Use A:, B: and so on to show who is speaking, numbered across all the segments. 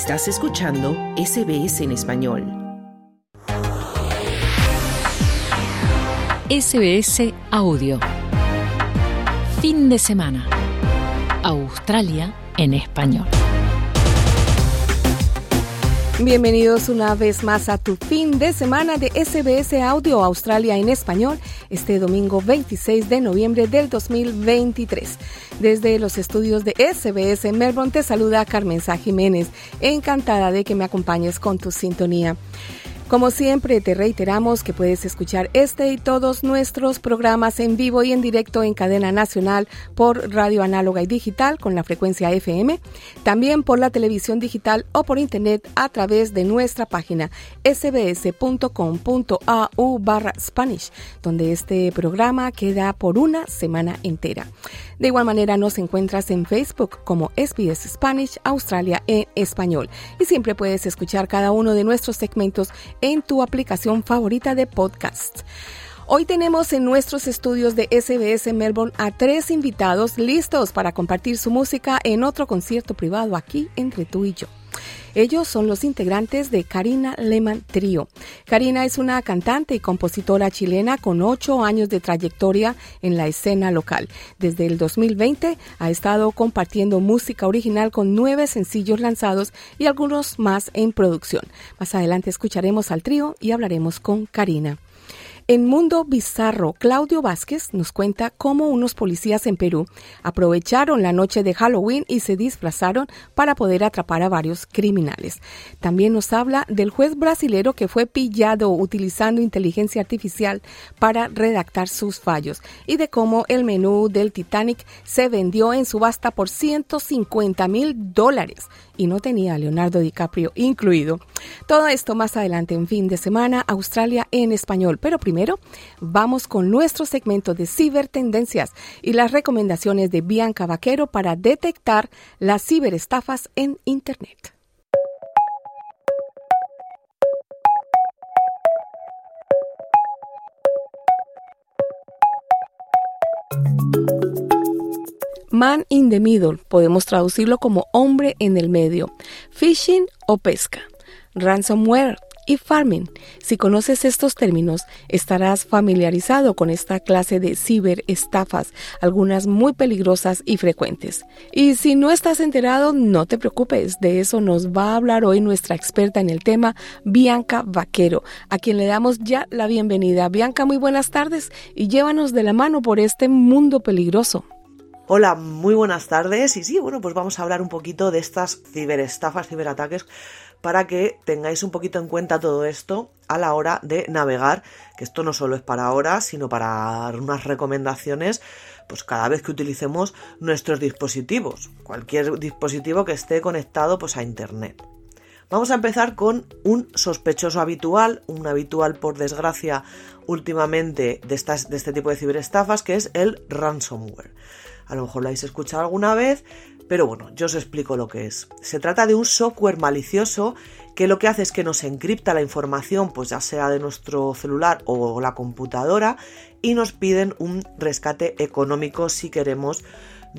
A: Estás escuchando SBS en español.
B: SBS Audio. Fin de semana. Australia en español.
C: Bienvenidos una vez más a tu fin de semana de SBS Audio Australia en español, este domingo 26 de noviembre del 2023. Desde los estudios de SBS Melbourne te saluda Carmen Sá Jiménez, encantada de que me acompañes con tu sintonía. Como siempre, te reiteramos que puedes escuchar este y todos nuestros programas en vivo y en directo en cadena nacional por radio análoga y digital con la frecuencia FM, también por la televisión digital o por internet a través de nuestra página sbs.com.au barra Spanish, donde este programa queda por una semana entera. De igual manera nos encuentras en Facebook como SBS Spanish Australia en español y siempre puedes escuchar cada uno de nuestros segmentos en tu aplicación favorita de podcast. Hoy tenemos en nuestros estudios de SBS Melbourne a tres invitados listos para compartir su música en otro concierto privado aquí entre tú y yo. Ellos son los integrantes de Karina Lehmann Trio. Karina es una cantante y compositora chilena con ocho años de trayectoria en la escena local. Desde el 2020 ha estado compartiendo música original con nueve sencillos lanzados y algunos más en producción. Más adelante escucharemos al trío y hablaremos con Karina. En Mundo Bizarro, Claudio Vázquez nos cuenta cómo unos policías en Perú aprovecharon la noche de Halloween y se disfrazaron para poder atrapar a varios criminales. También nos habla del juez brasilero que fue pillado utilizando inteligencia artificial para redactar sus fallos y de cómo el menú del Titanic se vendió en subasta por 150 mil dólares y no tenía a Leonardo DiCaprio incluido. Todo esto más adelante en fin de semana, Australia en español. Pero primero, vamos con nuestro segmento de cibertendencias y las recomendaciones de Bianca Vaquero para detectar las ciberestafas en Internet. Man in the middle, podemos traducirlo como hombre en el medio, phishing o pesca, ransomware y farming. Si conoces estos términos, estarás familiarizado con esta clase de ciberestafas, algunas muy peligrosas y frecuentes. Y si no estás enterado, no te preocupes, de eso nos va a hablar hoy nuestra experta en el tema, Bianca Vaquero, a quien le damos ya la bienvenida. Bianca, muy buenas tardes y llévanos de la mano por este mundo peligroso.
D: Hola, muy buenas tardes. Y sí, bueno, pues vamos a hablar un poquito de estas ciberestafas, ciberataques, para que tengáis un poquito en cuenta todo esto a la hora de navegar, que esto no solo es para ahora, sino para unas recomendaciones, pues cada vez que utilicemos nuestros dispositivos, cualquier dispositivo que esté conectado pues a internet. Vamos a empezar con un sospechoso habitual, un habitual por desgracia últimamente de, de este tipo de ciberestafas, que es el ransomware. A lo mejor lo habéis escuchado alguna vez, pero bueno, yo os explico lo que es. Se trata de un software malicioso que lo que hace es que nos encripta la información, pues ya sea de nuestro celular o la computadora, y nos piden un rescate económico si queremos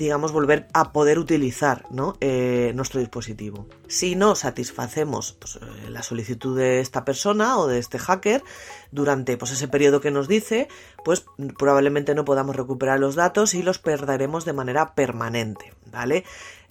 D: digamos, volver a poder utilizar eh, nuestro dispositivo. Si no satisfacemos pues, eh, la solicitud de esta persona o de este hacker durante pues, ese periodo que nos dice, pues probablemente no podamos recuperar los datos y los perderemos de manera permanente, ¿vale?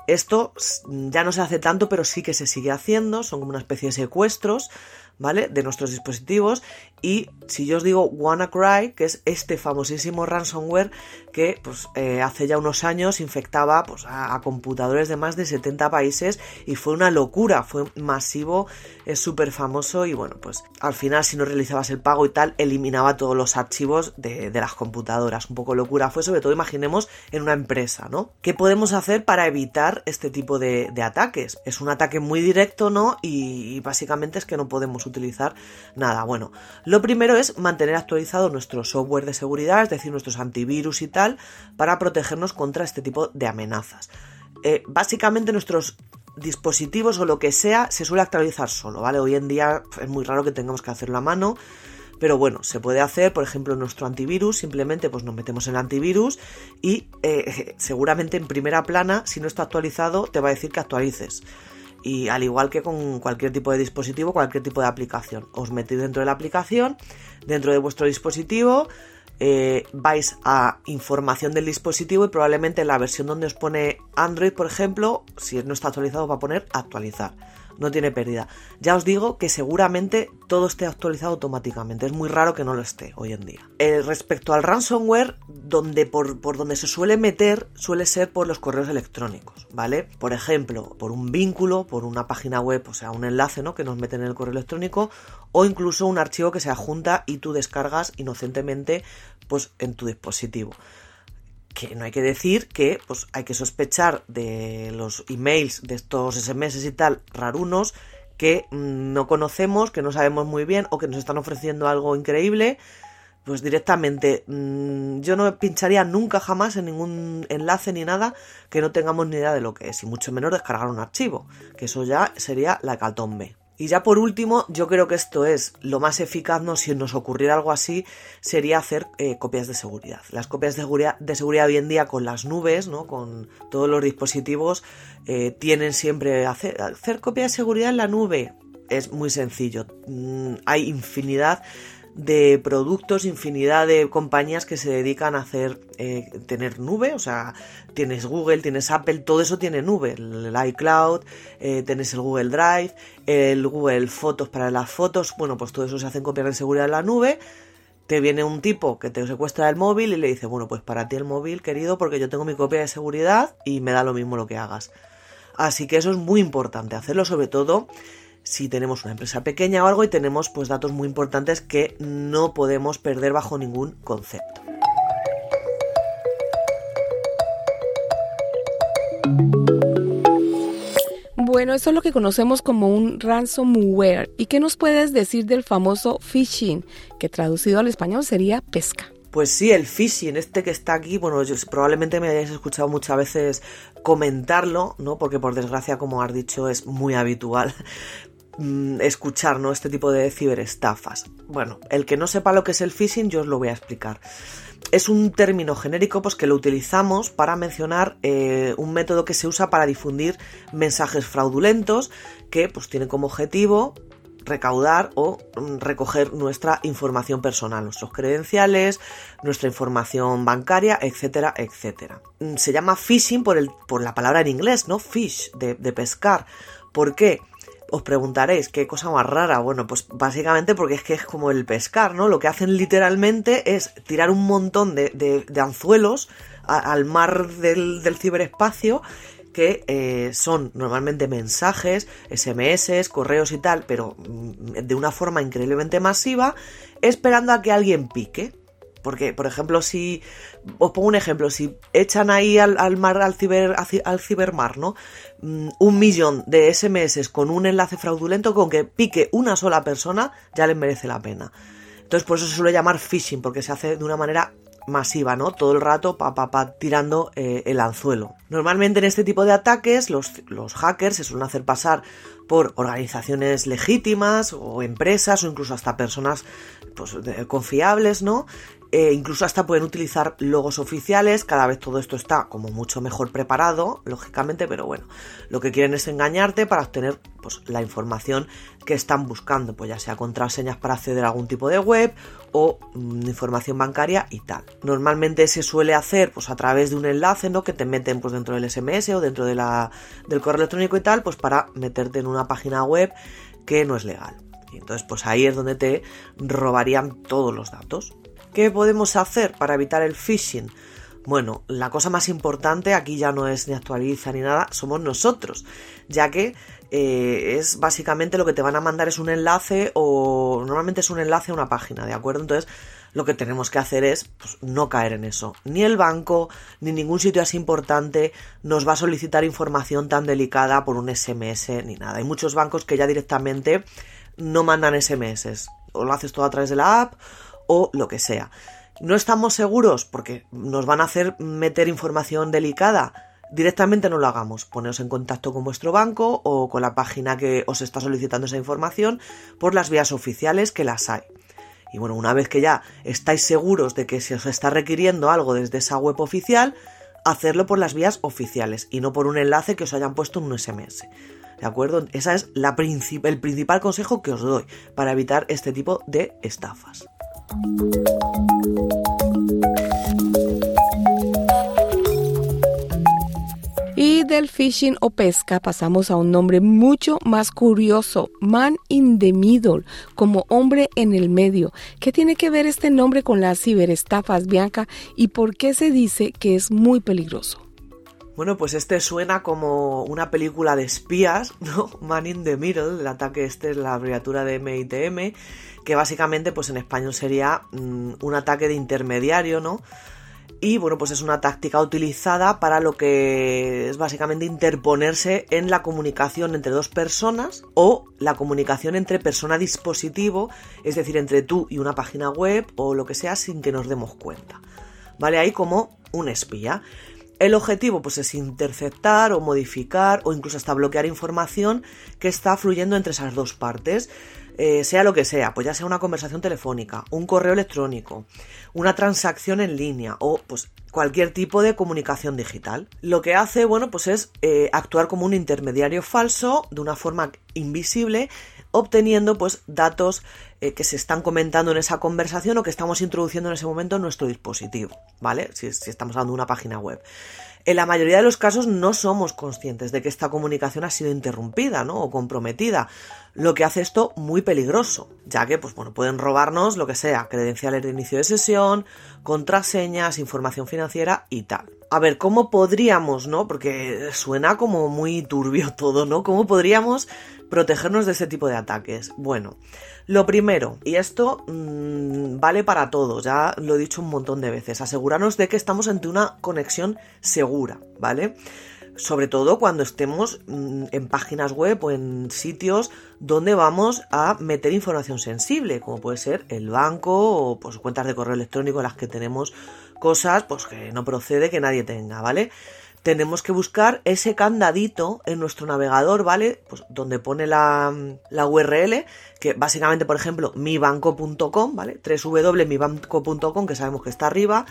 D: Esto ya no se hace tanto, pero sí que se sigue haciendo, son como una especie de secuestros ¿vale? De nuestros dispositivos. Y si yo os digo WannaCry, que es este famosísimo ransomware que pues, eh, hace ya unos años infectaba pues, a, computadores de más de 70 países y fue una locura, fue masivo, es súper famoso y bueno, pues al final si no realizabas el pago y tal, eliminaba todos los archivos de, las computadoras. Un poco locura fue, sobre todo imaginemos en una empresa, ¿no? ¿Qué podemos hacer para evitar este tipo de, ataques? Es un ataque muy directo, ¿no? Y, y básicamente es que no podemos utilizar nada. Bueno, lo primero es mantener actualizado nuestro software de seguridad, es decir, nuestros antivirus y tal, para protegernos contra este tipo de amenazas. Eh, básicamente nuestros dispositivos o lo que sea se suele actualizar solo, ¿vale? Hoy en día es muy raro que tengamos que hacerlo a mano, pero bueno, se puede hacer, por ejemplo, nuestro antivirus, simplemente pues nos metemos en el antivirus y eh, seguramente en primera plana, si no está actualizado, te va a decir que actualices. Y al igual que con cualquier tipo de dispositivo, cualquier tipo de aplicación. Os metéis dentro de la aplicación, dentro de vuestro dispositivo, eh, vais a información del dispositivo y probablemente la versión donde os pone Android, por ejemplo, si no está actualizado, va a poner actualizar no tiene pérdida. Ya os digo que seguramente todo esté actualizado automáticamente. Es muy raro que no lo esté hoy en día. Eh, respecto al ransomware, donde por, por, donde se suele meter suele ser por los correos electrónicos, ¿vale? Por ejemplo, por un vínculo, por una página web, o sea, un enlace, ¿no? Que nos meten en el correo electrónico, o incluso un archivo que se adjunta y tú descargas inocentemente, pues, en tu dispositivo que no hay que decir que pues hay que sospechar de los emails de estos SMS y tal rarunos que no conocemos, que no sabemos muy bien o que nos están ofreciendo algo increíble, pues directamente mm, yo no pincharía nunca jamás en ningún enlace ni nada que no tengamos ni idea de lo que es, y mucho menos descargar un archivo, que eso ya sería la catombe. Y ya por último, yo creo que esto es lo más eficaz, ¿no? Si nos ocurriera algo así, sería hacer eh, copias de seguridad. Las copias de seguridad, de seguridad hoy en día con las nubes, ¿no? Con todos los dispositivos, eh, tienen siempre hacer, hacer copia de seguridad en la nube. Es muy sencillo. Mm, hay infinidad de productos, infinidad de compañías que se dedican a hacer, eh, tener nube, o sea, tienes Google, tienes Apple, todo eso tiene nube, el iCloud, eh, tienes el Google Drive, el Google Fotos para las fotos, bueno, pues todo eso se hace en copiar de seguridad en la nube, te viene un tipo que te secuestra el móvil y le dice, bueno, pues para ti el móvil, querido, porque yo tengo mi copia de seguridad y me da lo mismo lo que hagas. Así que eso es muy importante, hacerlo sobre todo si tenemos una empresa pequeña o algo y tenemos pues datos muy importantes que no podemos perder bajo ningún concepto.
C: Bueno, eso es lo que conocemos como un ransomware. ¿Y qué nos puedes decir del famoso phishing, que traducido al español sería pesca?
D: Pues sí, el phishing, este que está aquí, bueno, probablemente me hayáis escuchado muchas veces comentarlo, ¿no? Porque por desgracia, como has dicho, es muy habitual. Mm, escuchar ¿no? este tipo de ciberestafas. Bueno, el que no sepa lo que es el phishing, yo os lo voy a explicar. Es un término genérico pues, que lo utilizamos para mencionar eh, un método que se usa para difundir mensajes fraudulentos que pues, tienen como objetivo recaudar o mm, recoger nuestra información personal, nuestros credenciales, nuestra información bancaria, etcétera, etcétera. Mm, se llama phishing por, el, por la palabra en inglés, ¿no? Fish, de, de pescar. ¿Por qué? Os preguntaréis, ¿qué cosa más rara? Bueno, pues básicamente porque es que es como el pescar, ¿no? Lo que hacen literalmente es tirar un montón de, anzuelos al mar del, ciberespacio que eh, son normalmente mensajes, SMS, correos y tal, pero mm, de una forma increíblemente masiva, esperando a que alguien pique. Porque, por ejemplo, si os pongo un ejemplo, si echan ahí al, mar, al, ciber, al cibermar, ¿no? Mm, un millón de SMS con un enlace fraudulento, con que pique una sola persona, ya les merece la pena. Entonces, por eso se suele llamar phishing, porque se hace de una manera masiva, ¿no? Todo el rato pa, pa, pa tirando eh, el anzuelo. Normalmente en este tipo de ataques los, los hackers se suelen hacer pasar por organizaciones legítimas o empresas o incluso hasta personas pues, confiables, ¿no? Eh, incluso hasta pueden utilizar logos oficiales, cada vez todo esto está como mucho mejor preparado, lógicamente, pero bueno, lo que quieren es engañarte para obtener pues, la información que están buscando, pues ya sea contraseñas para acceder a algún tipo de web o mm, información bancaria y tal. Normalmente se suele hacer pues a través de un enlace, ¿no? Que te meten pues dentro del SMS o dentro de la, del correo electrónico y tal, pues para meterte en una página web que no es legal. Y entonces pues ahí es donde te robarían todos los datos. ¿Qué podemos hacer para evitar el phishing? Bueno, la cosa más importante aquí ya no es ni actualiza ni nada, somos nosotros, ya que eh, es básicamente lo que te van a mandar es un enlace o normalmente es un enlace a una página, ¿de acuerdo? Entonces lo que tenemos que hacer es pues, no caer en eso. Ni el banco, ni ningún sitio así importante nos va a solicitar información tan delicada por un SMS ni nada. Hay muchos bancos que ya directamente no mandan SMS. O lo haces todo a través de la app o lo que sea. No estamos seguros porque nos van a hacer meter información delicada. Directamente no lo hagamos. Poneos en contacto con vuestro banco o con la página que os está solicitando esa información por las vías oficiales que las hay. Y bueno, una vez que ya estáis seguros de que se os está requiriendo algo desde esa web oficial, hacerlo por las vías oficiales y no por un enlace que os hayan puesto en un SMS. ¿De acuerdo? Ese es la el principal consejo que os doy para evitar este tipo de estafas.
C: Y del fishing o pesca pasamos a un nombre mucho más curioso, man in the middle, como hombre en el medio. ¿Qué tiene que ver este nombre con las ciberestafas, Bianca? ¿Y por qué se dice que es muy peligroso?
D: Bueno, pues este suena como una película de espías, ¿no? Man in the Middle, el ataque este es la abreviatura de MITM, que básicamente pues en español sería mm, un ataque de intermediario, ¿no? Y bueno, pues es una táctica utilizada para lo que es básicamente interponerse en la comunicación entre dos personas o la comunicación entre persona-dispositivo, es decir, entre tú y una página web o lo que sea sin que nos demos cuenta. ¿Vale? Ahí como un espía. El objetivo pues es interceptar o modificar o incluso hasta bloquear información que está fluyendo entre esas dos partes. Eh, sea lo que sea, pues ya sea una conversación telefónica, un correo electrónico, una transacción en línea o pues cualquier tipo de comunicación digital. Lo que hace, bueno, pues es eh, actuar como un intermediario falso de una forma invisible obteniendo pues datos eh, que se están comentando en esa conversación o que estamos introduciendo en ese momento en nuestro dispositivo, ¿vale? Si, si estamos hablando de una página web. En la mayoría de los casos no somos conscientes de que esta comunicación ha sido interrumpida, ¿no? O comprometida, lo que hace esto muy peligroso, ya que, pues bueno, pueden robarnos lo que sea, credenciales de inicio de sesión, contraseñas, información financiera y tal. A ver, ¿cómo podríamos, no? Porque suena como muy turbio todo, ¿no? ¿Cómo podríamos protegernos de este tipo de ataques? Bueno, lo primero, y esto mmm, vale para todos, ya lo he dicho un montón de veces, asegurarnos de que estamos ante una conexión segura, ¿vale? Sobre todo cuando estemos mmm, en páginas web o en sitios donde vamos a meter información sensible, como puede ser el banco o pues, cuentas de correo electrónico en las que tenemos cosas pues, que no procede que nadie tenga, ¿vale? tenemos que buscar ese candadito en nuestro navegador, ¿vale? Pues donde pone la, la URL, que básicamente, por ejemplo, mibanco.com, ¿vale? www.mibanco.com, que sabemos que está arriba,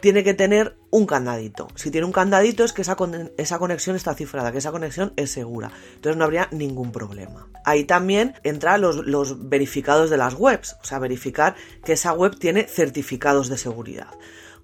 D: tiene que tener un candadito. Si tiene un candadito es que esa, esa, conexión está cifrada, que esa conexión es segura. Entonces no habría ningún problema. Ahí también entran los, los verificados de las webs, o sea, verificar que esa web tiene certificados de seguridad.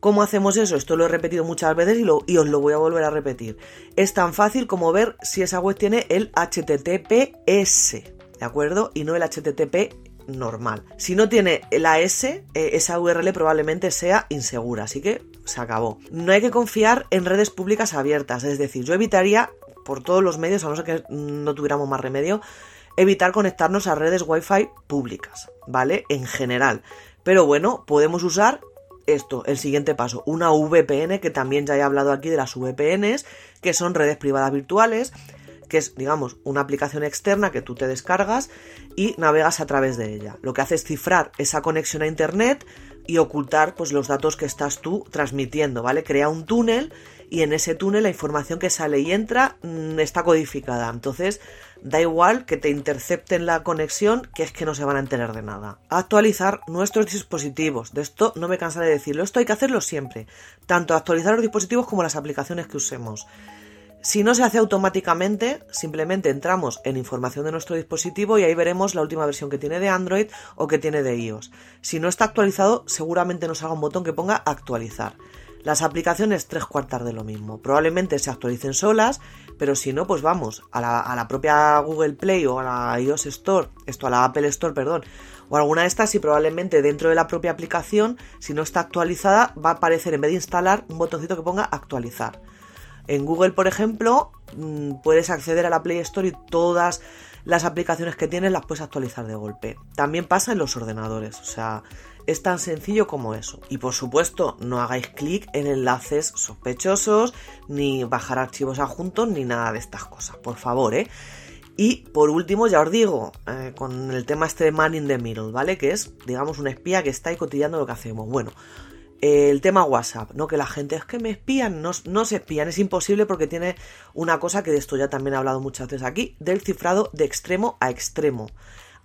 D: ¿Cómo hacemos eso? Esto lo he repetido muchas veces y, os lo voy a volver a repetir. Es tan fácil como ver si esa web tiene el HTTPS, ¿de acuerdo? Y no el HTTP normal. Si no tiene la S, eh, esa URL probablemente sea insegura, así que se acabó. No hay que confiar en redes públicas abiertas, es decir, yo evitaría por todos los medios, a no ser que no tuviéramos más remedio, evitar conectarnos a redes Wi-Fi públicas, ¿vale? En general. Pero bueno, podemos usar esto, el siguiente paso, una VPN, que también ya he hablado aquí de las VPNs, que son redes privadas virtuales, que es, digamos, una aplicación externa que tú te descargas y navegas a través de ella. Lo que hace es cifrar esa conexión a Internet y ocultar pues, los datos que estás tú transmitiendo, ¿vale? Crea un túnel y en ese túnel la información que sale y entra mm, está codificada. Entonces, da igual que te intercepten la conexión, que es que no se van a enterar de nada. Actualizar nuestros dispositivos. De esto no me cansaré de decirlo. Esto hay que hacerlo siempre. Tanto actualizar los dispositivos como las aplicaciones que usemos. Si no se hace automáticamente, simplemente entramos en información de nuestro dispositivo y ahí veremos la última versión que tiene de Android o que tiene de iOS. Si no está actualizado, seguramente nos haga un botón que ponga actualizar. Las aplicaciones tres cuartas de lo mismo. Probablemente se actualicen solas, pero si no, pues vamos a la, propia Google Play o a la iOS Store, esto a la Apple Store, perdón, o alguna de estas y probablemente dentro de la propia aplicación, si no está actualizada, va a aparecer en vez de instalar un botoncito que ponga actualizar. En Google, por ejemplo, mm, puedes acceder a la Play Store y todas las aplicaciones que tienes las puedes actualizar de golpe. También pasa en los ordenadores, o sea, es tan sencillo como eso. Y por supuesto, no hagáis clic en enlaces sospechosos, ni bajar archivos adjuntos, ni nada de estas cosas, por favor, ¿eh? Y por último, ya os digo, eh, con el tema este de Man in the Middle, ¿vale? Que es, digamos, un espía que está ahí lo que hacemos. Bueno, el tema WhatsApp, ¿no? Que la gente es que me espían, no, no, se espían, es imposible porque tiene una cosa que de esto ya también he hablado muchas veces aquí, del cifrado de extremo a extremo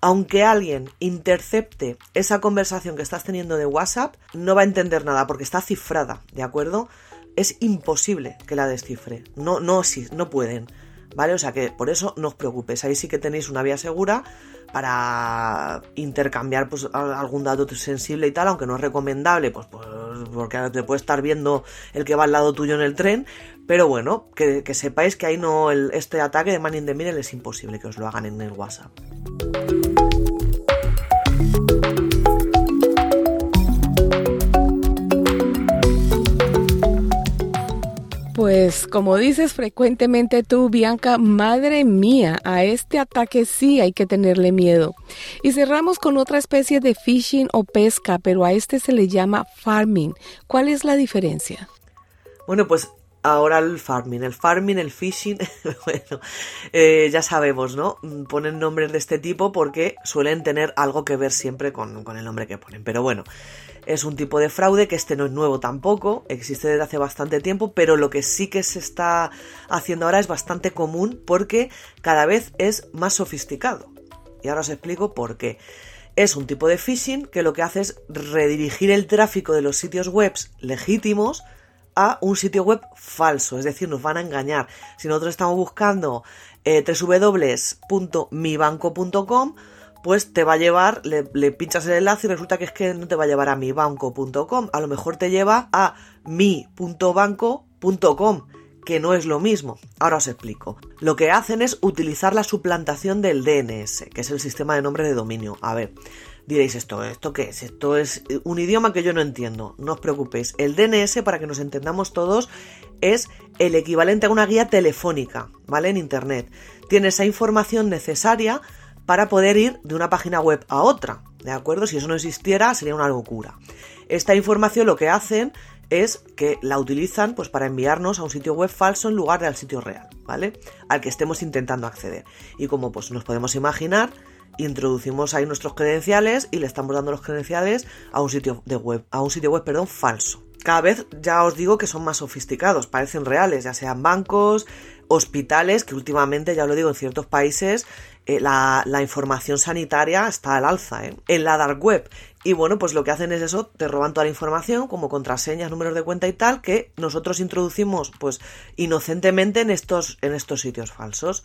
D: aunque alguien intercepte esa conversación que estás teniendo de WhatsApp, no va a entender nada porque está cifrada, ¿de acuerdo? es imposible que la descifre. No, no, sí, no pueden. ¿Vale? O sea que por eso no os preocupes. Ahí sí que tenéis una vía segura para intercambiar pues, algún dato sensible y tal, aunque no es recomendable, pues, pues porque te puede estar viendo el que va al lado tuyo en el tren. Pero bueno, que, sepáis que ahí no este ataque de Man in the Middle es imposible que os lo hagan en el WhatsApp.
C: Pues como dices frecuentemente tú, Bianca, madre mía, a este ataque sí hay que tenerle miedo. Y cerramos con otra especie de fishing o pesca, pero a este se le llama farming. ¿Cuál es la diferencia?
D: Bueno, pues ahora el farming, el farming, el fishing, bueno, eh, ya sabemos, ¿no? Ponen nombres de este tipo porque suelen tener algo que ver siempre con, con el nombre que ponen. Pero bueno, es un tipo de fraude que este no es nuevo tampoco, existe desde hace bastante tiempo, pero lo que sí que se está haciendo ahora es bastante común porque cada vez es más sofisticado. Y ahora os explico por qué. Es un tipo de phishing que lo que hace es redirigir el tráfico de los sitios web legítimos a un sitio web falso, es decir, nos van a engañar. Si nosotros estamos buscando eh, www.mibanco.com, pues te va a llevar, le, pinchas el enlace y resulta que es que no te va a llevar a mibanco.com, a lo mejor te lleva a mi.banco.com, que no es lo mismo. Ahora os explico. Lo que hacen es utilizar la suplantación del DNS, que es el sistema de nombre de dominio. A ver, diréis esto, ¿esto qué es? Esto es un idioma que yo no entiendo. No os preocupéis. El DNS, para que nos entendamos todos, es el equivalente a una guía telefónica, ¿vale? En Internet. Tiene esa información necesaria para poder ir de una página web a otra. ¿De acuerdo? Si eso no existiera sería una locura. Esta información lo que hacen es que la utilizan pues para enviarnos a un sitio web falso en lugar del sitio real, ¿vale? Al que estemos intentando acceder. Y como pues nos podemos imaginar, introducimos ahí nuestros credenciales y le estamos dando los credenciales a un sitio de web, a un sitio web, perdón, falso. Cada vez ya os digo que son más sofisticados, parecen reales, ya sean bancos, hospitales, que últimamente, ya lo digo, en ciertos países eh, la, información sanitaria está al alza ¿eh? en la dark web. Y bueno, pues lo que hacen es eso, te roban toda la información, como contraseñas, números de cuenta y tal, que nosotros introducimos pues inocentemente en estos, en estos sitios falsos.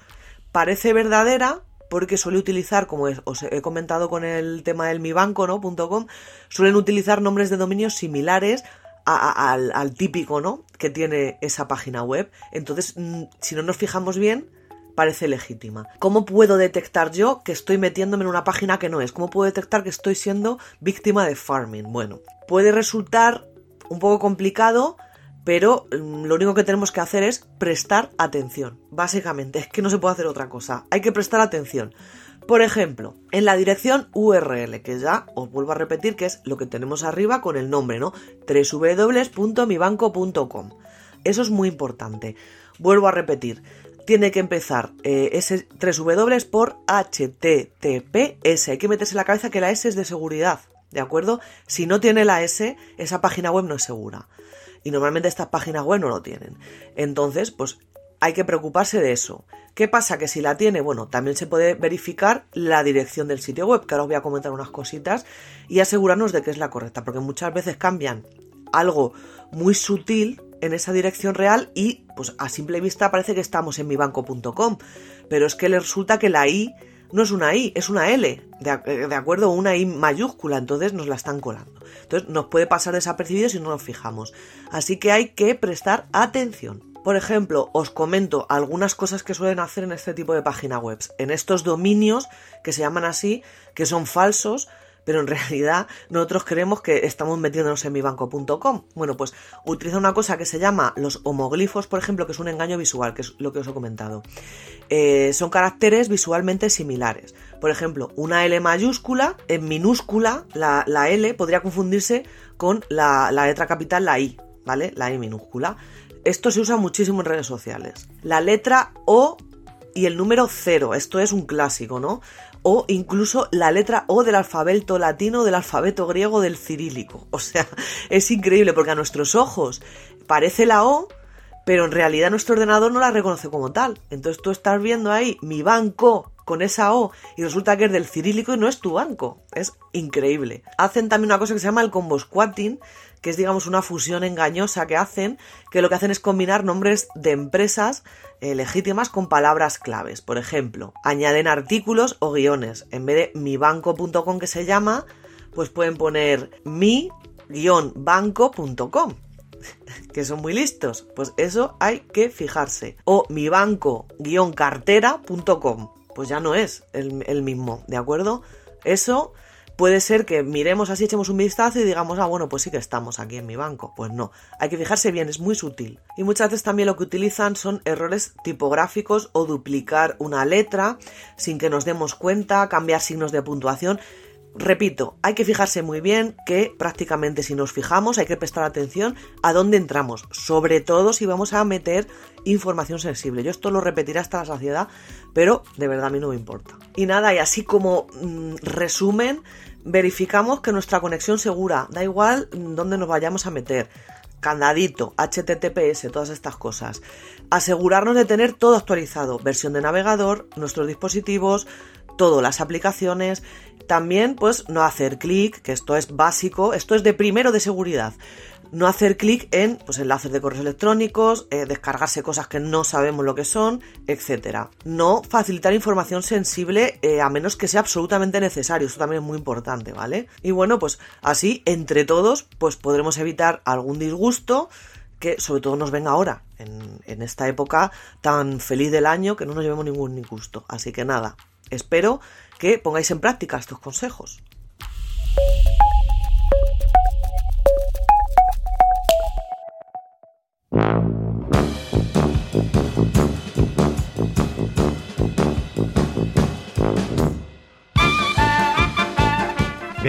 D: Parece verdadera, porque suele utilizar, como os he comentado con el tema del mibanco, ¿no? .com, suelen utilizar nombres de dominios similares al, al, típico, ¿no? Que tiene esa página web. Entonces, mm, si no nos fijamos bien, parece legítima. ¿Cómo puedo detectar yo que estoy metiéndome en una página que no es? ¿Cómo puedo detectar que estoy siendo víctima de farming? Bueno, puede resultar un poco complicado, pero mm, lo único que tenemos que hacer es prestar atención. Básicamente, es que no se puede hacer otra cosa. Hay que prestar atención. Por ejemplo, en la dirección URL, que ya os vuelvo a repetir que es lo que tenemos arriba con el nombre, ¿no? www.mibanco.com. Eso es muy importante. Vuelvo a repetir, tiene que empezar eh, ese 3W por HTTPS. Hay que meterse en la cabeza que la S es de seguridad, ¿de acuerdo? Si no tiene la S, esa página web no es segura. Y normalmente estas páginas web no lo tienen. Entonces, pues hay que preocuparse de eso. ¿Qué pasa? Que si la tiene, bueno, también se puede verificar la dirección del sitio web, que ahora os voy a comentar unas cositas, y asegurarnos de que es la correcta, porque muchas veces cambian algo muy sutil en esa dirección real y pues a simple vista parece que estamos en mibanco.com, pero es que le resulta que la I no es una I, es una L, de, de, acuerdo, una I mayúscula, entonces nos la están colando. Entonces nos puede pasar desapercibido si no nos fijamos. Así que hay que prestar atención. Por ejemplo, os comento algunas cosas que suelen hacer en este tipo de página web, en estos dominios que se llaman así, que son falsos, pero en realidad nosotros creemos que estamos metiéndonos en mibanco.com. Bueno, pues utiliza una cosa que se llama los homoglifos, por ejemplo, que es un engaño visual, que es lo que os he comentado. Eh, son caracteres visualmente similares. Por ejemplo, una L mayúscula, en minúscula, la, L podría confundirse con la, la letra capital, la I, ¿vale? La I minúscula. Esto se usa muchísimo en redes sociales. La letra O y el número 0, esto es un clásico, ¿no? O incluso la letra O del alfabeto latino, del alfabeto griego, del cirílico. O sea, es increíble porque a nuestros ojos parece la O, pero en realidad nuestro ordenador no la reconoce como tal. Entonces tú estás viendo ahí mi banco con esa O y resulta que es del cirílico y no es tu banco. Es increíble. Hacen también una cosa que se llama el combo squatting, que es digamos una fusión engañosa que hacen, que lo que hacen es combinar nombres de empresas eh, legítimas con palabras claves. Por ejemplo, añaden artículos o guiones. En vez de mibanco.com que se llama, pues pueden poner mi-banco.com que son muy listos. Pues eso hay que fijarse. O mi banco-cartera.com. Pues ya no es el, el, mismo, ¿de acuerdo? Eso puede ser que miremos así, echemos un vistazo y digamos, ah, bueno, pues sí que estamos aquí en mi banco. Pues no, hay que fijarse bien, es muy sutil. Y muchas veces también lo que utilizan son errores tipográficos o duplicar una letra sin que nos demos cuenta, cambiar signos de puntuación. Repito, hay que fijarse muy bien que prácticamente si nos fijamos hay que prestar atención a dónde entramos, sobre todo si vamos a meter información sensible. Yo esto lo repetiré hasta la saciedad, pero de verdad a mí no me importa. Y nada, y así como mmm, resumen, verificamos que nuestra conexión segura, da igual dónde nos vayamos a meter, candadito, HTTPS, todas estas cosas. Asegurarnos de tener todo actualizado, versión de navegador, nuestros dispositivos, todo, las aplicaciones. También, pues, no hacer clic, que esto es básico, esto es de primero de seguridad no hacer clic en pues, enlaces de correos electrónicos, eh, descargarse cosas que no sabemos lo que son, etc. No facilitar información sensible eh, a menos que sea absolutamente necesario, eso también es muy importante, ¿vale? Y bueno, pues así, entre todos, pues podremos evitar algún disgusto que sobre todo nos venga ahora, en, en esta época tan feliz del año que no nos llevemos ningún disgusto. Así que nada, espero que pongáis en práctica estos consejos.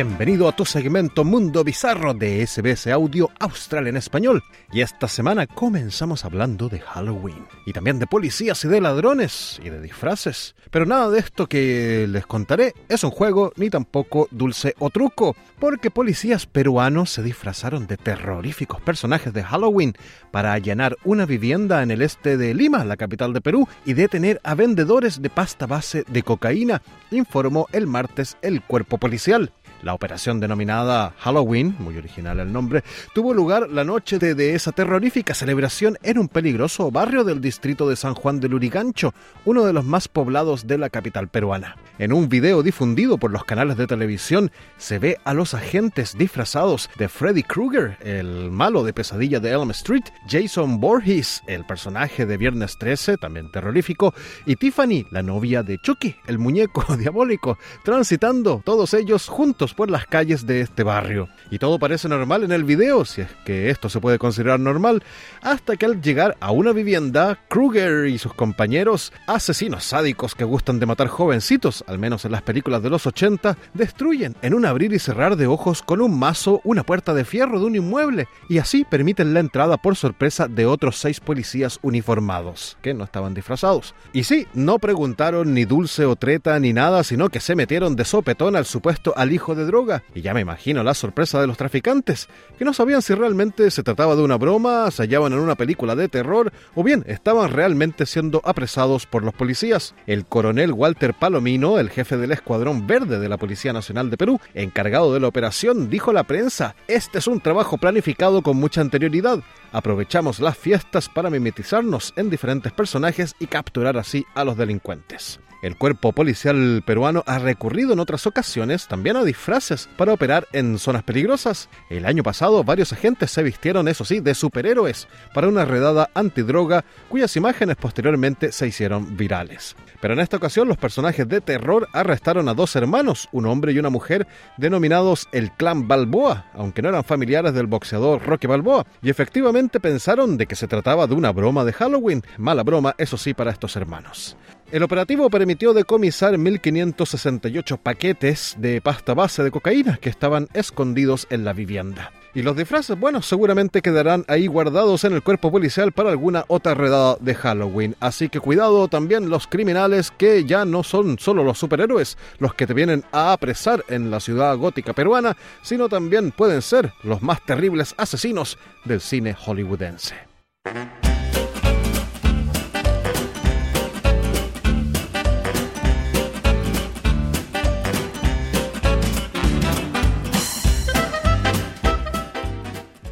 E: Bienvenido a tu segmento Mundo Bizarro de SBS Audio Austral en español. Y esta semana comenzamos hablando de Halloween y también de policías y de ladrones y de disfraces. Pero nada de esto que les contaré es un juego ni tampoco dulce o truco, porque policías peruanos se disfrazaron de terroríficos personajes de Halloween para allanar una vivienda en el este de Lima, la capital de Perú, y detener a vendedores de pasta base de cocaína, informó el martes el cuerpo policial. La operación denominada Halloween, muy original el nombre, tuvo lugar la noche de, esa terrorífica celebración en un peligroso barrio del distrito de San Juan de Lurigancho, uno de los más poblados de la capital peruana. En un video difundido por los canales de televisión se ve a los agentes disfrazados de Freddy Krueger, el malo de pesadilla de Elm Street, Jason Voorhees, el personaje de Viernes 13, también terrorífico, y Tiffany, la novia de Chucky, el muñeco diabólico, transitando todos ellos juntos por las calles de este barrio. Y todo parece normal en el video, si es que esto se puede considerar normal, hasta que al llegar a una vivienda, Kruger y sus compañeros, asesinos sádicos que gustan de matar jovencitos, al menos en las películas de los 80, destruyen en un abrir y cerrar de ojos con un mazo una puerta de fierro de un inmueble y así permiten la entrada por sorpresa de otros seis policías uniformados, que no estaban disfrazados. Y sí, no preguntaron ni dulce o treta ni nada, sino que se metieron de sopetón al supuesto al hijo de droga. Y ya me imagino la sorpresa de los traficantes, que no sabían si realmente se trataba de una broma, se hallaban en una película de terror o bien estaban realmente siendo apresados por los policías. El coronel Walter Palomino, el jefe del Escuadrón Verde de la Policía Nacional de Perú, encargado de la operación, dijo a la prensa, este es un trabajo planificado con mucha anterioridad. Aprovechamos las fiestas para mimetizarnos en diferentes personajes y capturar así a los delincuentes. El cuerpo policial peruano ha recurrido en otras ocasiones también a disfraces para operar en zonas peligrosas. El año pasado varios agentes se vistieron, eso sí, de superhéroes para una redada antidroga cuyas imágenes posteriormente se hicieron virales. Pero en esta ocasión los personajes de terror arrestaron a dos hermanos, un hombre y una mujer, denominados el clan Balboa, aunque no eran familiares del boxeador Roque Balboa, y efectivamente pensaron de que se trataba de una broma de Halloween, mala broma, eso sí, para estos hermanos. El operativo permitió decomisar 1.568 paquetes de pasta base de cocaína que estaban escondidos en la vivienda. Y los disfraces, bueno, seguramente quedarán ahí guardados en el cuerpo policial para alguna otra redada de Halloween. Así que cuidado también los criminales que ya no son solo los superhéroes los que te vienen a apresar en la ciudad gótica peruana, sino también pueden ser los más terribles asesinos del cine hollywoodense.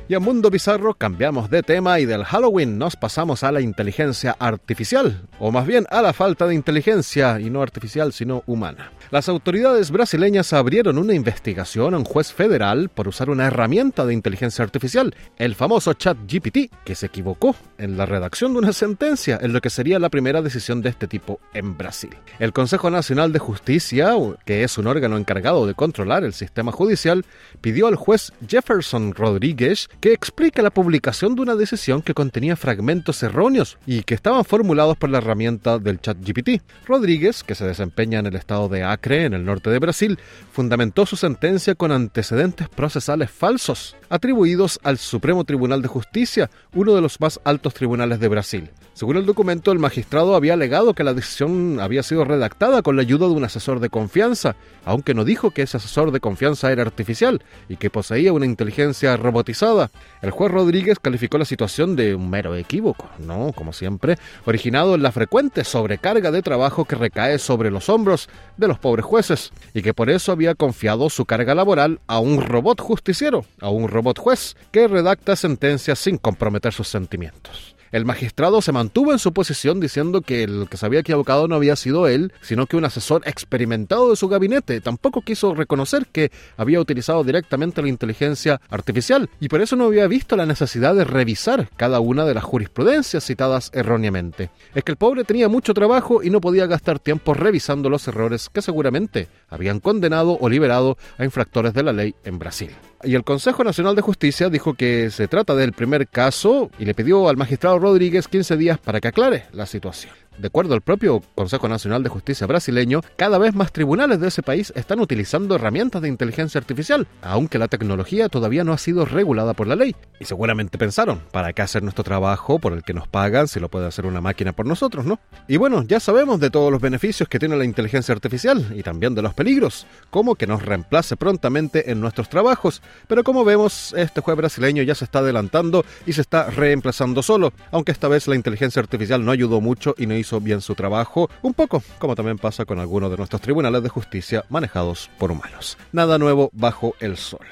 E: Y en Mundo Bizarro cambiamos de tema y del Halloween nos pasamos a la inteligencia artificial, o más bien a la falta de inteligencia, y no artificial, sino humana. Las autoridades brasileñas abrieron una investigación a un juez federal por usar una herramienta de inteligencia artificial, el famoso chat GPT, que se equivocó en la redacción de una sentencia en lo que sería la primera decisión de este tipo en Brasil. El Consejo Nacional de Justicia, que es un órgano encargado de controlar el sistema judicial, pidió al juez Jefferson Rodríguez que explique la publicación de una decisión que contenía fragmentos erróneos y que estaban formulados por la herramienta del chat GPT. Rodríguez, que se desempeña en el estado de Acre, en el norte de Brasil, fundamentó su sentencia con antecedentes procesales falsos, atribuidos al Supremo Tribunal de Justicia, uno de los más altos tribunales de Brasil. Según el documento, el magistrado había alegado que la decisión había sido redactada con la ayuda de un asesor de confianza, aunque no dijo que ese asesor de confianza era artificial y que poseía una inteligencia robotizada. El juez Rodríguez calificó la situación de un mero equívoco, no, como siempre, originado en la frecuente sobrecarga de trabajo que recae sobre los hombros de los pobres jueces, y que por eso había confiado su carga laboral a un robot justiciero, a un robot juez, que redacta sentencias sin comprometer sus sentimientos. El magistrado se mantuvo en su posición diciendo que el que se había equivocado no había sido él, sino que un asesor experimentado de su gabinete. Tampoco quiso reconocer que había utilizado directamente la inteligencia artificial y por eso no había visto la necesidad de revisar cada una de las jurisprudencias citadas erróneamente. Es que el pobre tenía mucho trabajo y no podía gastar tiempo revisando los errores que seguramente habían condenado o liberado a infractores de la ley en Brasil. Y el Consejo Nacional de Justicia dijo que se trata del primer caso y le pidió al magistrado Rodríguez 15 días para que aclare la situación. De acuerdo al propio Consejo Nacional de Justicia brasileño, cada vez más tribunales de ese país están utilizando herramientas de inteligencia artificial, aunque la tecnología todavía no ha sido regulada por la ley. Y seguramente pensaron, ¿para qué hacer nuestro trabajo por el que nos pagan si lo puede hacer una máquina por nosotros, no? Y bueno, ya sabemos de todos los beneficios que tiene la inteligencia artificial y también de los peligros, como que nos reemplace prontamente en nuestros trabajos, pero como vemos, este juez brasileño ya se está adelantando y se está reemplazando solo, aunque esta vez la inteligencia artificial no ayudó mucho y no hizo bien su trabajo, un poco como también pasa con algunos de nuestros tribunales de justicia manejados por humanos. Nada nuevo bajo el sol.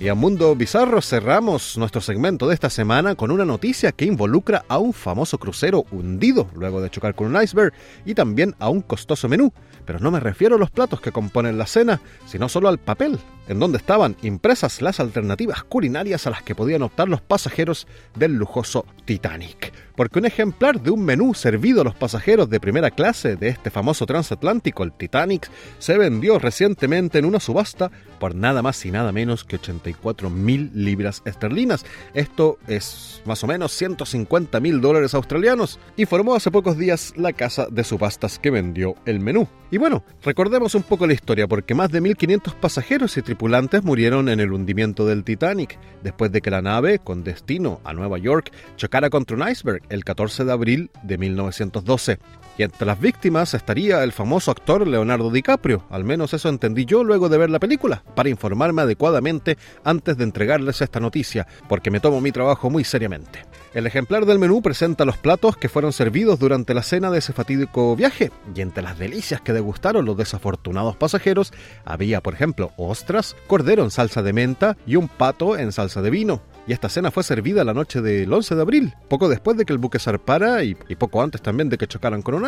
E: Y a Mundo Bizarro cerramos nuestro segmento de esta semana con una noticia que involucra a un famoso crucero hundido luego de chocar con un iceberg y también a un costoso menú. Pero no me refiero a los platos que componen la cena, sino solo al papel, en donde estaban impresas las alternativas culinarias a las que podían optar los pasajeros del lujoso Titanic porque un ejemplar de un menú servido a los pasajeros de primera clase de este famoso transatlántico, el Titanic, se vendió recientemente en una subasta por nada más y nada menos que 84 mil libras esterlinas. Esto es más o menos 150 mil dólares australianos, informó hace pocos días la casa de subastas que vendió el menú. Y bueno, recordemos un poco la historia, porque más de 1.500 pasajeros y tripulantes murieron en el hundimiento del Titanic, después de que la nave, con destino a Nueva York, chocara contra un iceberg el 14 de abril de 1912. Y entre las víctimas estaría el famoso actor Leonardo DiCaprio, al menos eso entendí yo luego de ver la película, para informarme adecuadamente antes de entregarles esta noticia, porque me tomo mi trabajo muy seriamente. El ejemplar del menú presenta los platos que fueron servidos durante la cena de ese fatídico viaje, y entre las delicias que degustaron los desafortunados pasajeros había, por ejemplo, ostras, cordero en salsa de menta y un pato en salsa de vino y esta cena fue servida la noche del 11 de abril, poco después de que el buque zarpara y, y, poco antes también de que chocaran con un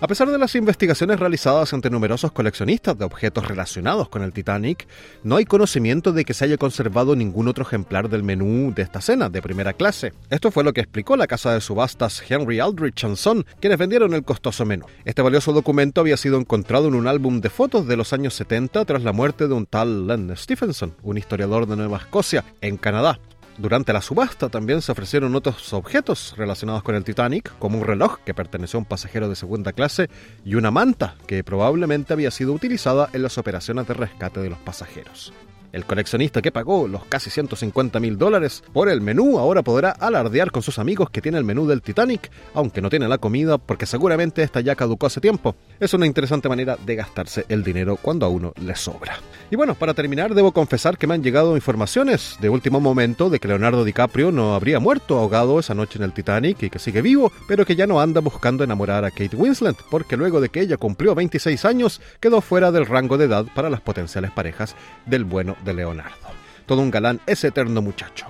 E: A pesar de las investigaciones realizadas ante numerosos coleccionistas de objetos relacionados con el Titanic, no hay conocimiento de que se haya conservado ningún otro ejemplar del menú de esta cena de primera clase. Esto fue lo que explicó la casa de subastas Henry Aldrich Son, quienes vendieron el costoso menú. Este valioso documento había sido encontrado en un álbum de fotos de los años 70 tras la muerte de un tal Len Stephenson, un historiador de Nueva Escocia, en Canadá. Durante la subasta también se ofrecieron otros objetos relacionados con el Titanic, como un reloj que perteneció a un pasajero de segunda clase y una manta que probablemente había sido utilizada en las operaciones de rescate de los pasajeros. El coleccionista que pagó los casi 150 mil dólares por el menú ahora podrá alardear con sus amigos que tiene el menú del Titanic, aunque no tiene la comida porque seguramente esta ya caducó hace tiempo. Es una interesante manera de gastarse el dinero cuando a uno le sobra. Y bueno, para terminar, debo confesar que me han llegado informaciones de último momento de que Leonardo DiCaprio no habría muerto ahogado esa noche en el Titanic y que sigue vivo, pero que ya no anda buscando enamorar a Kate Winslet, porque luego de que ella cumplió 26 años, quedó fuera del rango de edad para las potenciales parejas del bueno de Leonardo. Todo un galán ese eterno muchacho.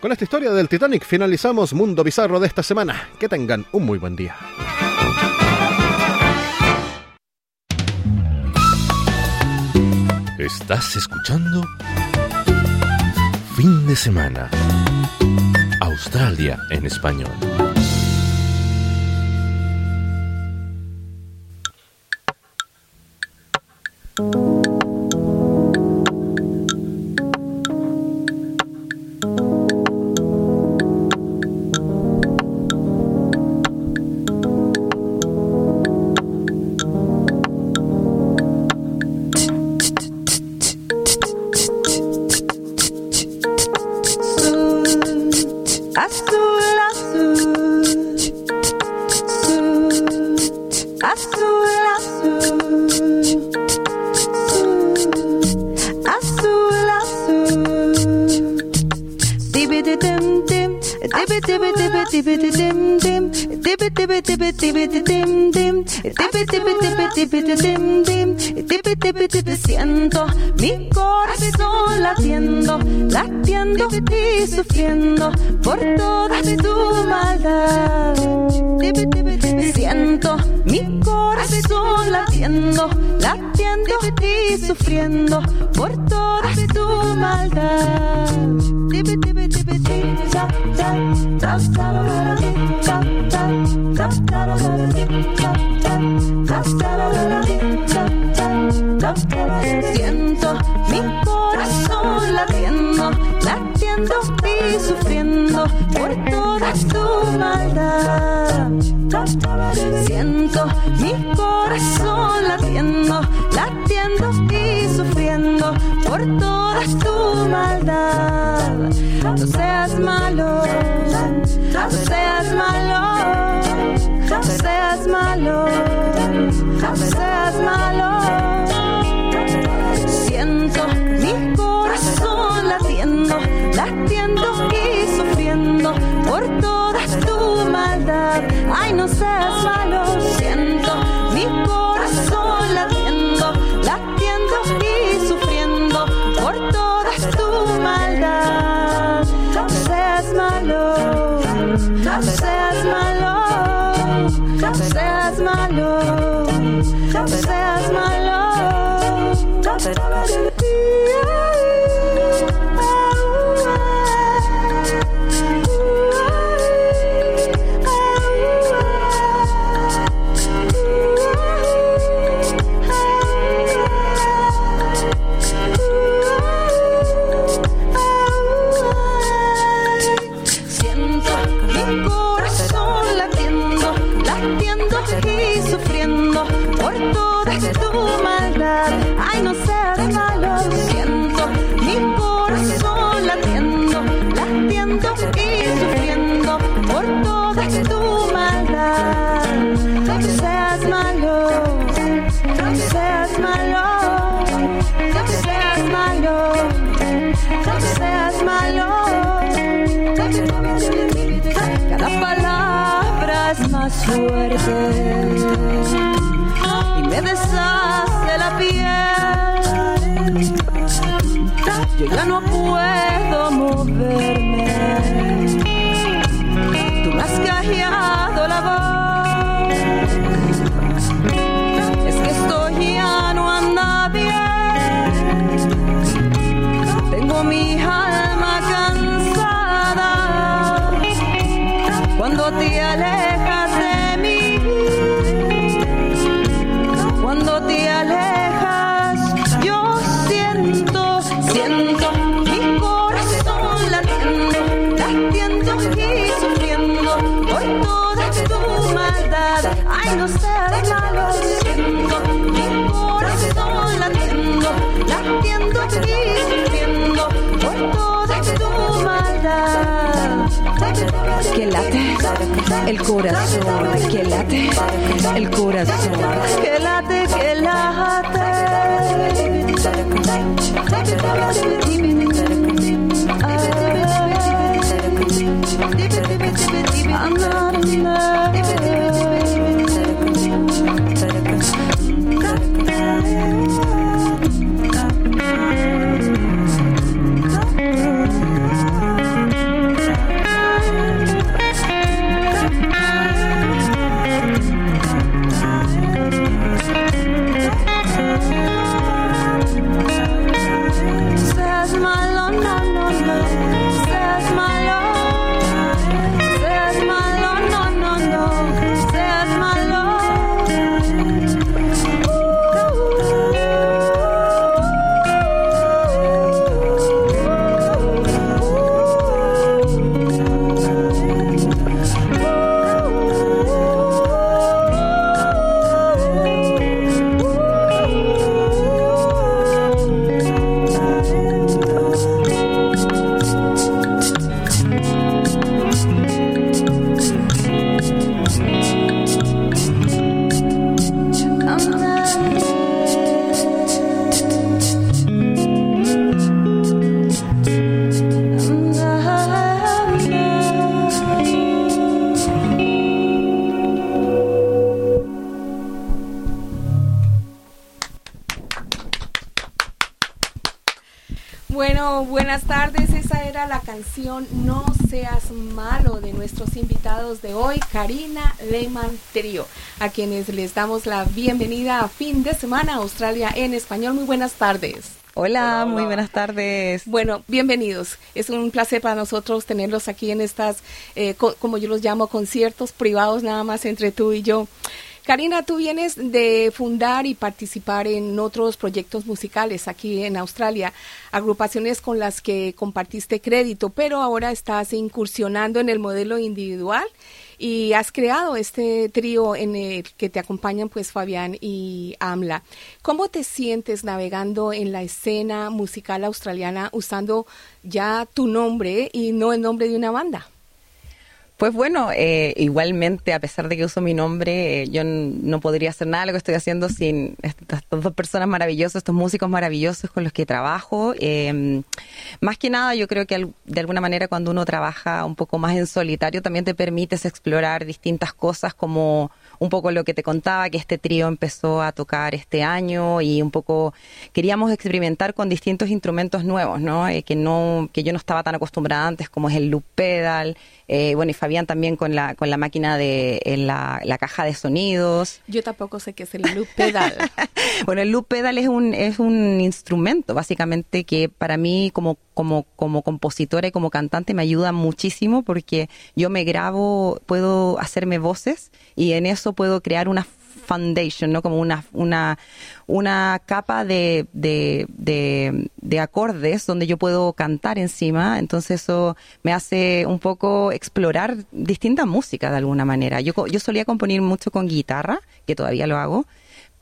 E: Con esta historia del Titanic finalizamos Mundo Bizarro de esta semana. Que tengan un muy buen día.
F: Estás escuchando Fin de semana. Australia en español.
G: No seas malo, no seas malo, no seas malo. Siento mi corazón latiendo, latiendo y sufriendo por toda tu maldad. Ay, no seas malo, seas deshace la piel. Yo ya no puedo moverme. Tú has callado la voz. late,
H: el corazón que late, el corazón que late, que late. No
C: seas malo de nuestros invitados de hoy, Karina Lehman Trio, a quienes les damos la bienvenida a fin de semana Australia en español. Muy buenas tardes.
G: Hola, muy buenas tardes.
C: Bueno, bienvenidos. Es un placer para nosotros tenerlos aquí en estas, eh, co- como yo los llamo, conciertos privados nada más entre tú y yo. Karina, tú vienes de fundar y participar en otros proyectos musicales aquí en Australia, agrupaciones con las que compartiste crédito, pero ahora estás incursionando en el modelo individual y has creado este trío en el que te acompañan pues Fabián y Amla. ¿Cómo te sientes navegando en la escena musical australiana usando ya tu nombre y no el nombre de una banda?
G: Pues bueno, eh, igualmente, a pesar de que uso mi nombre, eh, yo no podría hacer nada de lo que estoy haciendo sin estas dos personas maravillosas, estos músicos maravillosos con los que trabajo. Eh, más que nada, yo creo que de alguna manera cuando uno trabaja un poco más en solitario, también te permites explorar distintas cosas como un poco lo que te contaba, que este trío empezó a tocar este año y un poco queríamos experimentar con distintos instrumentos nuevos, ¿no? Eh, que no que yo no estaba tan acostumbrada antes, como es el loop pedal, eh, bueno, y Fabián también con la, con la máquina de en la, la caja de sonidos.
C: Yo tampoco sé qué es el loop pedal.
G: Bueno, el loop pedal es un, es un instrumento, básicamente, que para mí como, como, como compositora y como cantante me ayuda muchísimo porque yo me grabo, puedo hacerme voces y en eso puedo crear una foundation, ¿no? Como una, una, una capa de, de, de, de acordes donde yo puedo cantar encima. Entonces eso me hace un poco explorar distinta música de alguna manera. Yo, yo solía componer mucho con guitarra, que todavía lo hago,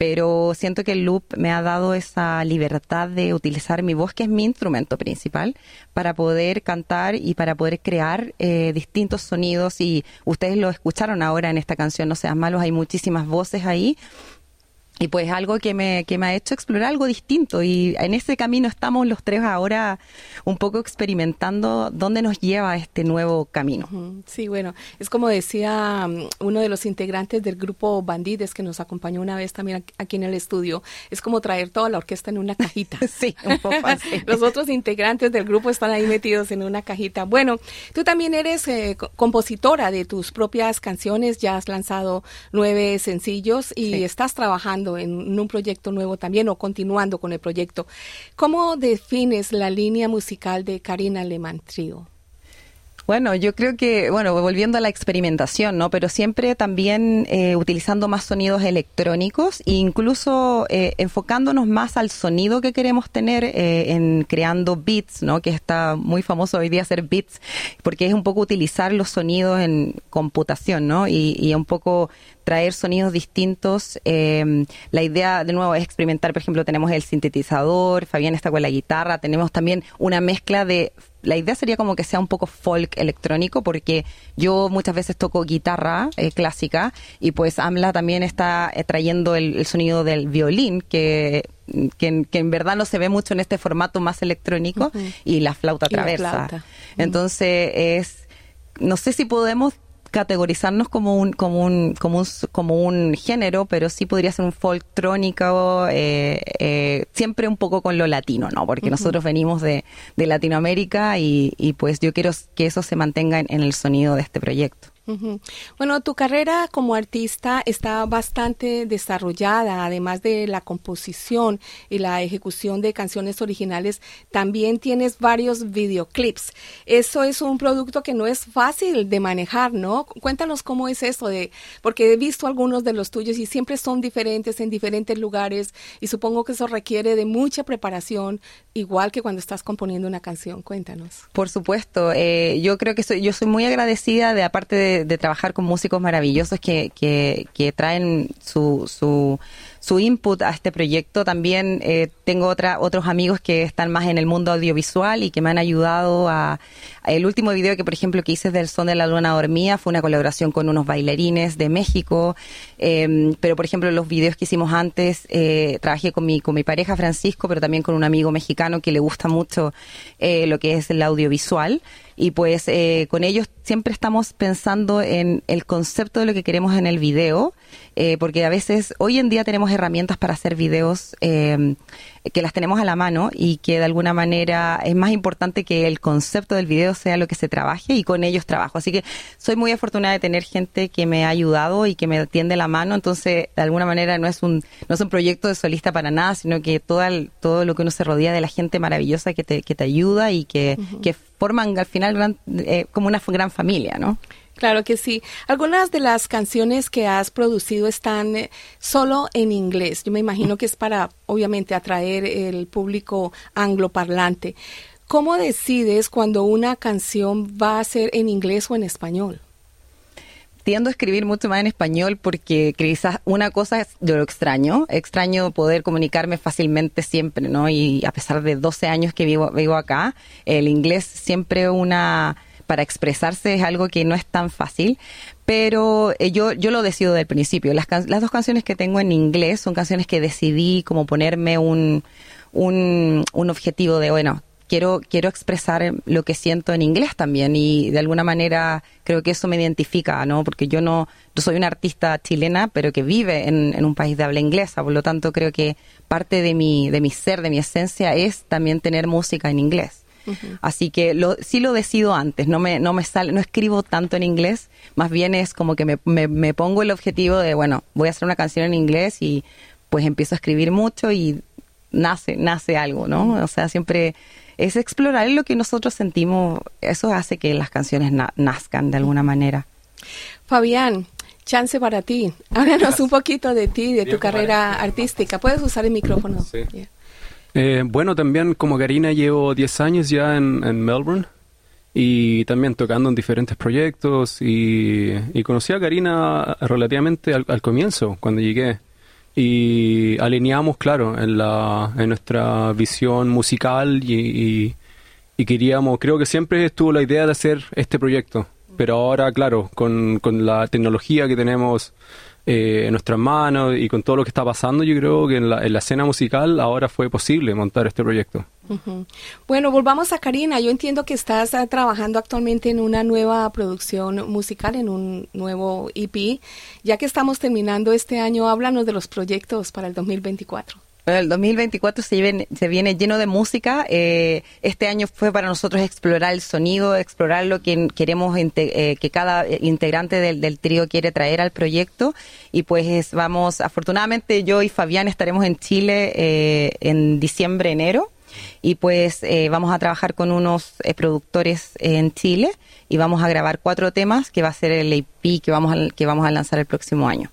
G: pero siento que el loop me ha dado esa libertad de utilizar mi voz, que es mi instrumento principal, para poder cantar y para poder crear eh, distintos sonidos. Y ustedes lo escucharon ahora en esta canción, No Seas Malos, hay muchísimas voces ahí. Y pues algo que me, que me ha hecho explorar algo distinto. Y en ese camino estamos los tres ahora un poco experimentando dónde nos lleva este nuevo camino.
C: Sí, bueno, es como decía mm, uno de los integrantes del grupo Bandides que nos acompañó una vez también aquí- en el estudio, es como traer toda la orquesta en una cajita.
G: Sí, un poco así.
C: Los otros integrantes del grupo están ahí metidos en una cajita. Bueno, tú también eres eh, co- compositora de tus propias canciones, ya has lanzado nueve sencillos y
G: Sí.
C: estás trabajando en un proyecto nuevo también o continuando con el proyecto. ¿Cómo defines la línea musical de Karina Alemán Trio?
G: Bueno, yo creo que, bueno, volviendo a la experimentación, ¿no? Pero siempre también eh, utilizando más sonidos electrónicos e incluso eh, enfocándonos más al sonido que queremos tener eh, en creando beats, ¿no? Que está muy famoso hoy día hacer beats, porque es un poco utilizar los sonidos en computación, ¿no? Y, y un poco traer sonidos distintos. Eh, la idea, de nuevo, es experimentar. Por ejemplo, tenemos el sintetizador, Fabián está con la guitarra, tenemos también una mezcla de la idea sería como que sea un poco folk electrónico, porque yo muchas veces toco guitarra eh, clásica y pues AMLA también está eh, trayendo el, el sonido del violín, que, que, que en verdad no se ve mucho en este formato más electrónico, y la flauta
C: Y la
G: traversa.
C: flauta.
G: Entonces es, no sé si podemos categorizarnos como un como un como un como un género pero sí podría ser un folktrónico eh, eh, siempre un poco con lo latino no porque nosotros venimos de, de Latinoamérica y, y pues yo quiero que eso se mantenga en, en el sonido de este proyecto.
C: Bueno, tu carrera como artista está bastante desarrollada, además de la composición y la ejecución de canciones originales, también tienes varios videoclips. Eso es un producto que no es fácil de manejar, ¿no? Cuéntanos cómo es eso de, porque he visto algunos de los tuyos y siempre son diferentes en diferentes lugares y supongo que eso requiere de mucha preparación, igual que cuando estás componiendo una canción. Cuéntanos.
G: Por supuesto, eh, yo creo que soy, yo soy muy agradecida de aparte de, de trabajar con músicos maravillosos que, que, que traen su, su, su input a este proyecto. También eh, tengo otra, otros amigos que están más en el mundo audiovisual y que me han ayudado a... El último video que, por ejemplo, que hice del Son de la Luna Dormía fue una colaboración con unos bailarines de México. Eh, pero, por ejemplo, los videos que hicimos antes, eh, trabajé con mi, con mi pareja Francisco, pero también con un amigo mexicano que le gusta mucho eh, lo que es el audiovisual. Y pues eh, con ellos siempre estamos pensando en el concepto de lo que queremos en el video, eh, porque a veces hoy en día tenemos herramientas para hacer videos eh, que las tenemos a la mano y que de alguna manera es más importante que el concepto del video sea lo que se trabaje y con ellos trabajo. Así que soy muy afortunada de tener gente que me ha ayudado y que me tiende la mano, entonces de alguna manera no es un no es un proyecto de solista para nada, sino que todo, el- todo lo que uno se rodea de la gente maravillosa que te, que te ayuda y que, que forman al final gran- eh, como una gran familia, ¿no?
C: Claro que sí. Algunas de las canciones que has producido están eh, solo en inglés. Yo me imagino que es para, obviamente, atraer el público angloparlante. ¿Cómo decides cuando una canción va a ser en inglés o en español?
G: Tiendo a escribir mucho más en español porque quizás una cosa es yo lo extraño, extraño poder comunicarme fácilmente siempre, ¿no? Y a pesar de 12 años que vivo, vivo acá, el inglés siempre una para expresarse es algo que no es tan fácil, pero eh, yo, yo lo decido del principio. Las, can- las dos canciones que tengo en inglés son canciones que decidí como ponerme un, un, un objetivo de, bueno, quiero, quiero expresar lo que siento en inglés también y de alguna manera creo que eso me identifica, ¿no? Porque yo no, yo soy una artista chilena, pero que vive en, en un país de habla inglesa, por lo tanto creo que parte de mi, de mi ser, de mi esencia es también tener música en inglés. Así que lo, sí lo decido antes, no me, no me sale, no escribo tanto en inglés, más bien es como que me, me, me pongo el objetivo de, bueno, voy a hacer una canción en inglés y pues empiezo a escribir mucho y nace, nace algo, ¿no? O sea, siempre es explorar lo que nosotros sentimos, eso hace que las canciones na- nazcan de alguna manera.
C: Fabián, chance para ti. Háblanos un poquito de ti, de tu carrera artística. Puedes usar el micrófono.
I: Sí.
C: Yeah.
I: Eh, bueno, también como Karina llevo 10 años ya en, en Melbourne y también tocando en diferentes proyectos y, y conocí a Karina relativamente al, al comienzo, cuando llegué. Y alineamos, claro, en, la, en nuestra visión musical y, y- y queríamos, creo que siempre estuvo la idea de hacer este proyecto, pero ahora, claro, con, con la tecnología que tenemos eh, en nuestras manos y con todo lo que está pasando, yo creo que en la, en la escena musical ahora fue posible montar este proyecto.
C: Bueno, volvamos a Karina. Yo entiendo que estás eh, trabajando actualmente en una nueva producción musical, en un nuevo EP. Ya que estamos terminando este año, háblanos de los proyectos para el 2024.
G: Bueno, el 2024 se viene, se viene lleno de música. Eh, este año fue para nosotros explorar el sonido, explorar lo que queremos, eh, que cada eh, integrante del, trío quiere traer al proyecto. Y pues es- vamos, afortunadamente yo y Fabián estaremos en Chile eh, en diciembre, enero. Y pues vamos a trabajar con unos productores en Chile y vamos a grabar cuatro temas que va a ser el EP que vamos que vamos a lanzar el próximo año.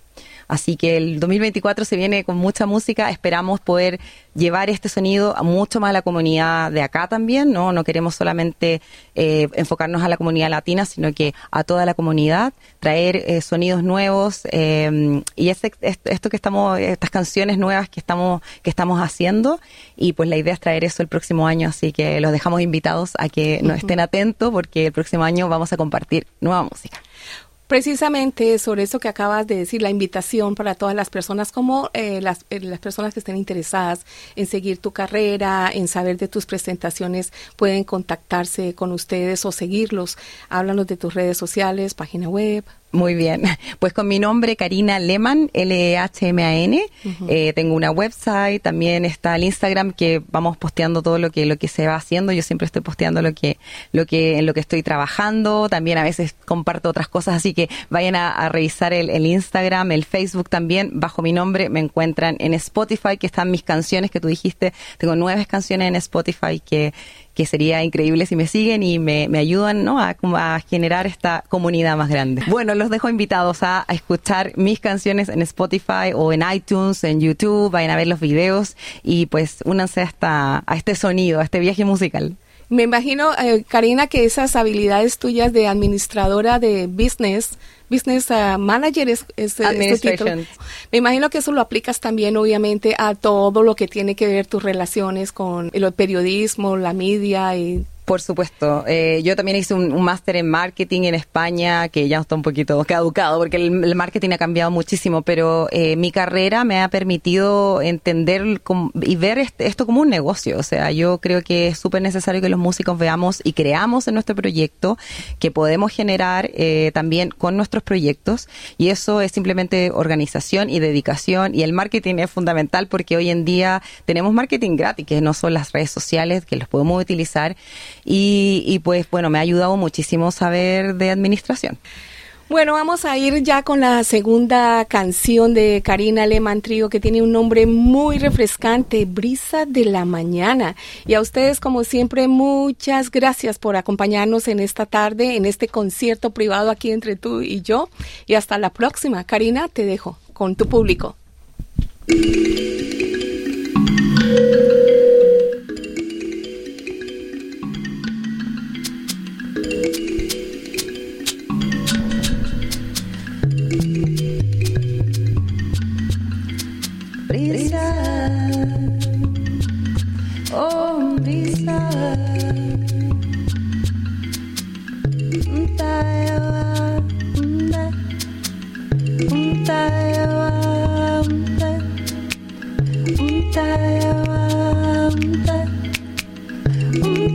G: Así que el 2024 se viene con mucha música. Esperamos poder llevar este sonido a mucho más a la comunidad de acá también, ¿no? No queremos solamente eh, enfocarnos a la comunidad latina, sino que a toda la comunidad, traer eh, sonidos nuevos eh, y este- esto que estamos, estas canciones nuevas que estamos, que estamos haciendo y pues la idea es traer eso el próximo año, así que los dejamos invitados a que nos estén atentos porque el próximo año vamos a compartir nueva música.
C: Precisamente sobre eso que acabas de decir, la invitación para todas las personas, como eh, las, eh, las personas que estén interesadas en seguir tu carrera, en saber de tus presentaciones, pueden contactarse con ustedes o seguirlos. Háblanos de tus redes sociales, página web.
G: Muy bien. Pues con mi nombre, Karina Lehmann, L-E-H-M-A-N. Eh, tengo una website, también está el Instagram que vamos posteando todo lo que, lo que se va haciendo. Yo siempre estoy posteando lo que, lo que, en lo que estoy trabajando. También a veces comparto otras cosas, así que vayan a, a revisar el, el Instagram, el Facebook también. Bajo mi nombre me encuentran en Spotify, que están mis canciones que tú dijiste. Tengo nueve canciones en Spotify que, que sería increíble si me siguen y me, me ayudan ¿no? a, generar esta comunidad más grande. Bueno, los dejo invitados a, a escuchar mis canciones en Spotify o en iTunes, en YouTube, vayan a ver los videos y pues únanse a, esta, a este sonido, a este viaje musical.
C: Me imagino, eh, Karina, que esas habilidades tuyas de administradora de business, business ah, manager es, es, es tu título. Me imagino que eso lo aplicas también, obviamente, a todo lo que tiene que ver tus relaciones con el periodismo, la media y
G: Por supuesto. Eh, yo también hice un, un máster en marketing en España, que ya está un poquito caducado, porque el, el marketing ha cambiado muchísimo, pero eh, mi carrera me ha permitido entender y ver este- esto como un negocio. O sea, yo creo que es súper necesario que los músicos veamos y creamos en nuestro proyecto que podemos generar eh, también con nuestros proyectos. Y eso es simplemente organización y dedicación. Y el marketing es fundamental porque hoy en día tenemos marketing gratis, que no son las redes sociales, que los podemos utilizar. Y, pues bueno, me ha ayudado muchísimo saber de administración.
C: Bueno, vamos a ir ya con la segunda canción de Karina Lehmann Trío, que tiene un nombre muy refrescante, Brisa de la Mañana. Y a ustedes, como siempre, muchas gracias por acompañarnos en esta tarde, en este concierto privado aquí entre tú y yo. Y hasta la próxima. Karina, te dejo con tu público.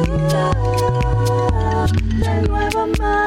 H: Brisa de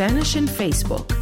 A: Spanish and Facebook.